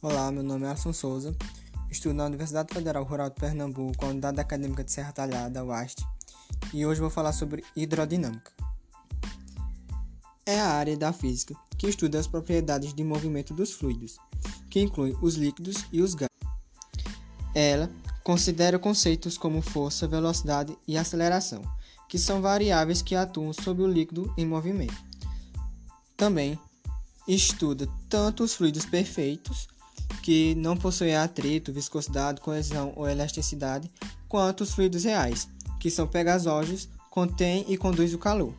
Olá, meu nome é Alisson Souza, estudo na Universidade Federal Rural de Pernambuco, a Unidade Acadêmica de Serra Talhada, UAST, e hoje vou falar sobre hidrodinâmica. É a área da física que estuda as propriedades de movimento dos fluidos, que inclui os líquidos e os gases. Ela considera conceitos como força, velocidade e aceleração, que são variáveis que atuam sobre o líquido em movimento. Também estuda tanto os fluidos perfeitos que não possuem atrito, viscosidade, coesão ou elasticidade, quanto os fluidos reais, que são pegasosos, contêm e conduzem o calor.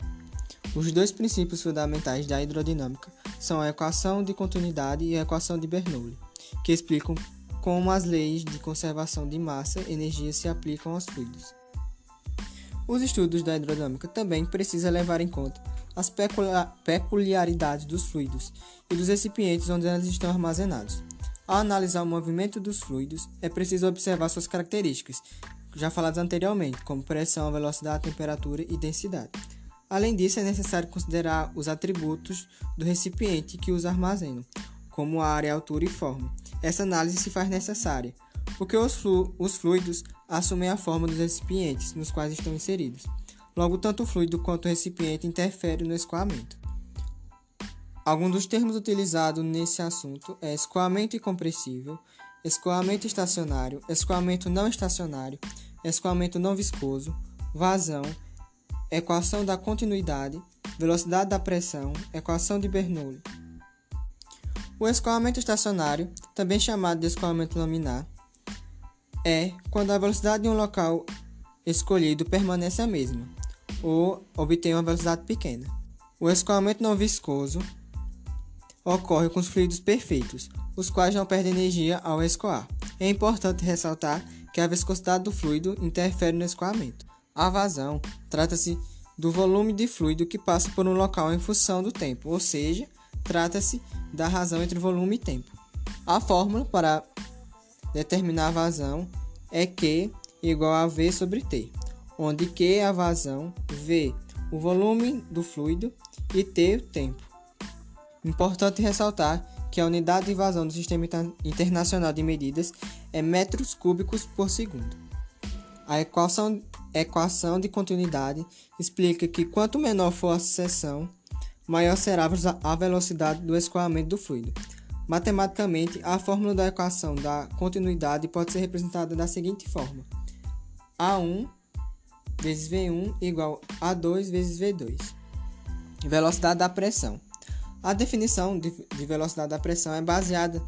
Os dois princípios fundamentais da hidrodinâmica são a equação de continuidade e a equação de Bernoulli, que explicam como as leis de conservação de massa e energia se aplicam aos fluidos. Os estudos da hidrodinâmica também precisam levar em conta as peculiaridades dos fluidos e dos recipientes onde eles estão armazenados. Ao analisar o movimento dos fluidos, é preciso observar suas características, já faladas anteriormente, como pressão, velocidade, temperatura e densidade. Além disso, é necessário considerar os atributos do recipiente que os armazenam, como área, altura e forma. Essa análise se faz necessária, porque os, flu os fluidos assumem a forma dos recipientes nos quais estão inseridos. Logo, tanto o fluido quanto o recipiente interferem no escoamento. Alguns dos termos utilizados nesse assunto é escoamento incompressível, escoamento estacionário, escoamento não estacionário, escoamento não viscoso, vazão, equação da continuidade, velocidade da pressão, equação de Bernoulli. O escoamento estacionário, também chamado de escoamento laminar, é quando a velocidade de um local escolhido permanece a mesma, ou obtém uma velocidade pequena. O escoamento não viscoso ocorre com os fluidos perfeitos, os quais não perdem energia ao escoar. É importante ressaltar que a viscosidade do fluido interfere no escoamento. A vazão trata-se do volume de fluido que passa por um local em função do tempo, ou seja, trata-se da razão entre volume e tempo. A fórmula para determinar a vazão é Q igual a V sobre T, onde Q é a vazão, V o volume do fluido e T o tempo. Importante ressaltar que a unidade de vazão do Sistema Internacional de Medidas é metros cúbicos por segundo. A equação, equação de continuidade explica que quanto menor for a seção, maior será a velocidade do escoamento do fluido. Matematicamente, a fórmula da equação da continuidade pode ser representada da seguinte forma: A1 vezes V1 igual a 2 vezes V2. Velocidade da pressão. A definição de, de velocidade da pressão é baseada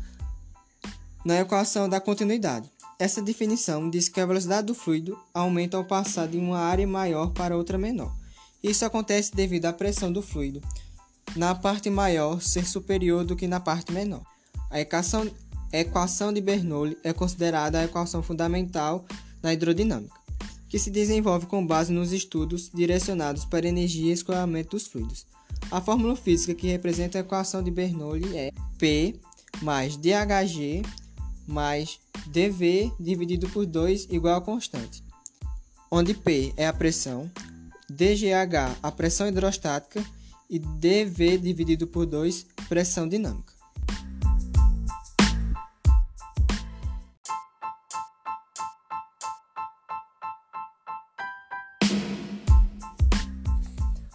na equação da continuidade. Essa definição diz que a velocidade do fluido aumenta ao passar de uma área maior para outra menor. Isso acontece devido à pressão do fluido na parte maior ser superior do que na parte menor. A equação, a equação de Bernoulli é considerada a equação fundamental da hidrodinâmica, que se desenvolve com base nos estudos direcionados para energia e escoamento dos fluidos. A fórmula física que representa a equação de Bernoulli é P mais DHG mais dV dividido por 2 igual a constante, onde P é a pressão, DGH a pressão hidrostática e dV dividido por 2 pressão dinâmica.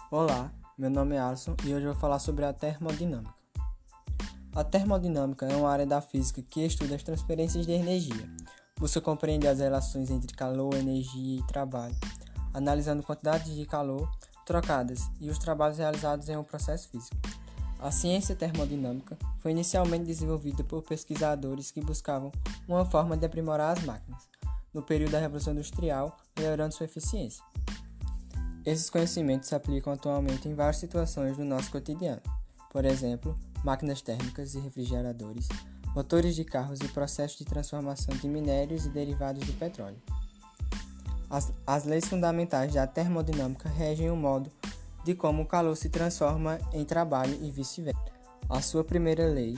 Olá, meu nome é Alisson e hoje eu vou falar sobre a termodinâmica. A termodinâmica é uma área da física que estuda as transferências de energia. Busca compreender as relações entre calor, energia e trabalho, analisando quantidades de calor trocadas e os trabalhos realizados em um processo físico. A ciência termodinâmica foi inicialmente desenvolvida por pesquisadores que buscavam uma forma de aprimorar as máquinas, no período da Revolução Industrial, melhorando sua eficiência. Esses conhecimentos se aplicam atualmente em várias situações do nosso cotidiano, por exemplo, máquinas térmicas e refrigeradores, motores de carros e processos de transformação de minérios e derivados do petróleo. As, as leis fundamentais da termodinâmica regem o modo de como o calor se transforma em trabalho e vice-versa. A sua primeira lei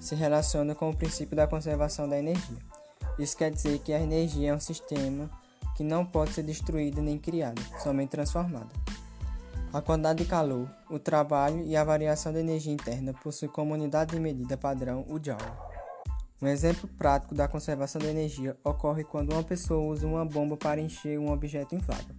se relaciona com o princípio da conservação da energia. Isso quer dizer que a energia é um sistema que não pode ser destruída nem criada, somente transformada. A quantidade de calor, o trabalho e a variação da energia interna possuem como unidade de medida padrão o Joule. Um exemplo prático da conservação de energia ocorre quando uma pessoa usa uma bomba para encher um objeto inflável.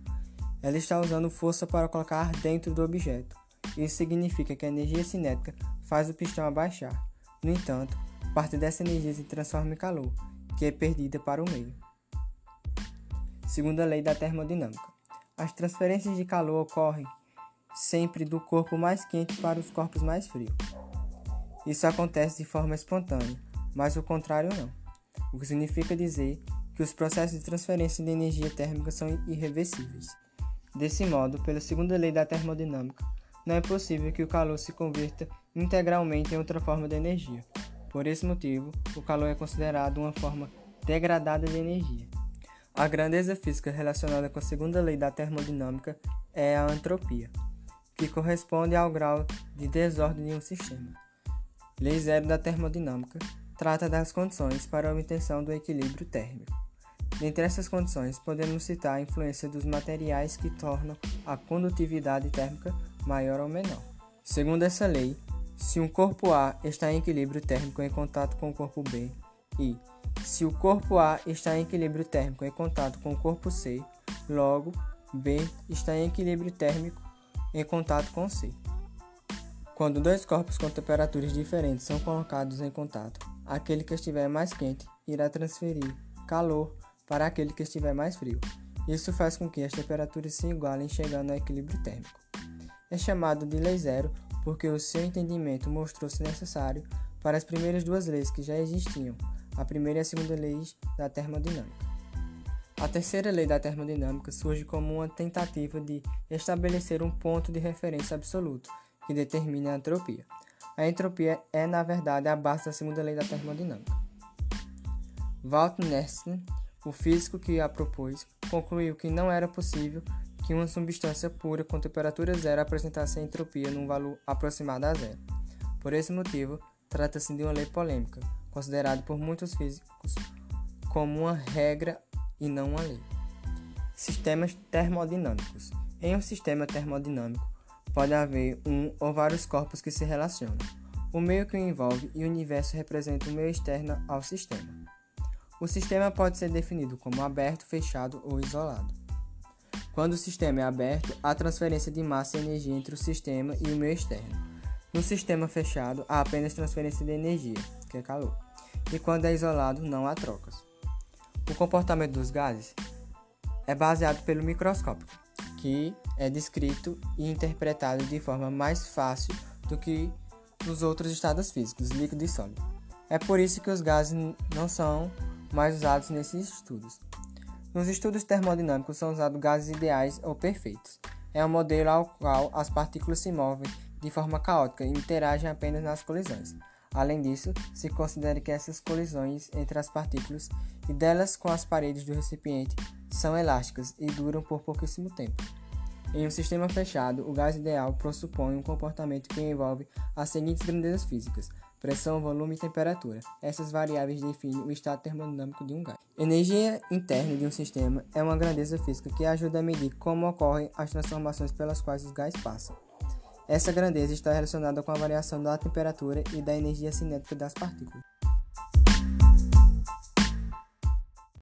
Ela está usando força para colocar ar dentro do objeto. Isso significa que a energia cinética faz o pistão abaixar. No entanto, parte dessa energia se transforma em calor, que é perdida para o meio. Segunda lei da termodinâmica. As transferências de calor ocorrem sempre do corpo mais quente para os corpos mais frios. Isso acontece de forma espontânea, mas o contrário não. O que significa dizer que os processos de transferência de energia térmica são irreversíveis. Desse modo, pela segunda lei da termodinâmica, não é possível que o calor se converta integralmente em outra forma de energia. Por esse motivo, o calor é considerado uma forma degradada de energia. A grandeza física relacionada com a segunda lei da termodinâmica é a entropia, que corresponde ao grau de desordem de um sistema. Lei zero da termodinâmica trata das condições para a obtenção do equilíbrio térmico. Dentre essas condições, podemos citar a influência dos materiais que tornam a condutividade térmica maior ou menor. Segundo essa lei, se um corpo A está em equilíbrio térmico em contato com o corpo B e se o corpo A está em equilíbrio térmico em contato com o corpo C, logo B está em equilíbrio térmico em contato com C. Quando dois corpos com temperaturas diferentes são colocados em contato, aquele que estiver mais quente irá transferir calor para aquele que estiver mais frio. Isso faz com que as temperaturas se igualem chegando ao equilíbrio térmico. É chamado de lei zero porque o seu entendimento mostrou-se necessário para as primeiras duas leis que já existiam, a primeira e a segunda leis da termodinâmica. A terceira lei da termodinâmica surge como uma tentativa de estabelecer um ponto de referência absoluto que determine a entropia. A entropia é, na verdade, a base da segunda lei da termodinâmica. Walt Nernst, o físico que a propôs, concluiu que não era possível que uma substância pura com temperatura zero apresentasse a entropia num valor aproximado a zero. Por esse motivo, trata-se de uma lei polêmica, considerada por muitos físicos como uma regra e não uma lei. Sistemas termodinâmicos. Em um sistema termodinâmico, pode haver um ou vários corpos que se relacionam. O meio que o envolve e o universo representa o meio externo ao sistema. O sistema pode ser definido como aberto, fechado ou isolado. Quando o sistema é aberto, há transferência de massa e energia entre o sistema e o meio externo. No sistema fechado, há apenas transferência de energia, que é calor. E quando é isolado, não há trocas. O comportamento dos gases é baseado pelo microscópio que é descrito e interpretado de forma mais fácil do que nos outros estados físicos, líquido e sólido. É por isso que os gases não são mais usados nesses estudos. Nos estudos termodinâmicos são usados gases ideais ou perfeitos. É um modelo ao qual as partículas se movem de forma caótica e interagem apenas nas colisões. Além disso, se considera que essas colisões entre as partículas e delas com as paredes do recipiente são elásticas e duram por pouquíssimo tempo. Em um sistema fechado, o gás ideal pressupõe um comportamento que envolve as seguintes grandezas físicas: pressão, volume e temperatura. Essas variáveis definem o estado termodinâmico de um gás. Energia interna de um sistema é uma grandeza física que ajuda a medir como ocorrem as transformações pelas quais os gás passam. Essa grandeza está relacionada com a variação da temperatura e da energia cinética das partículas.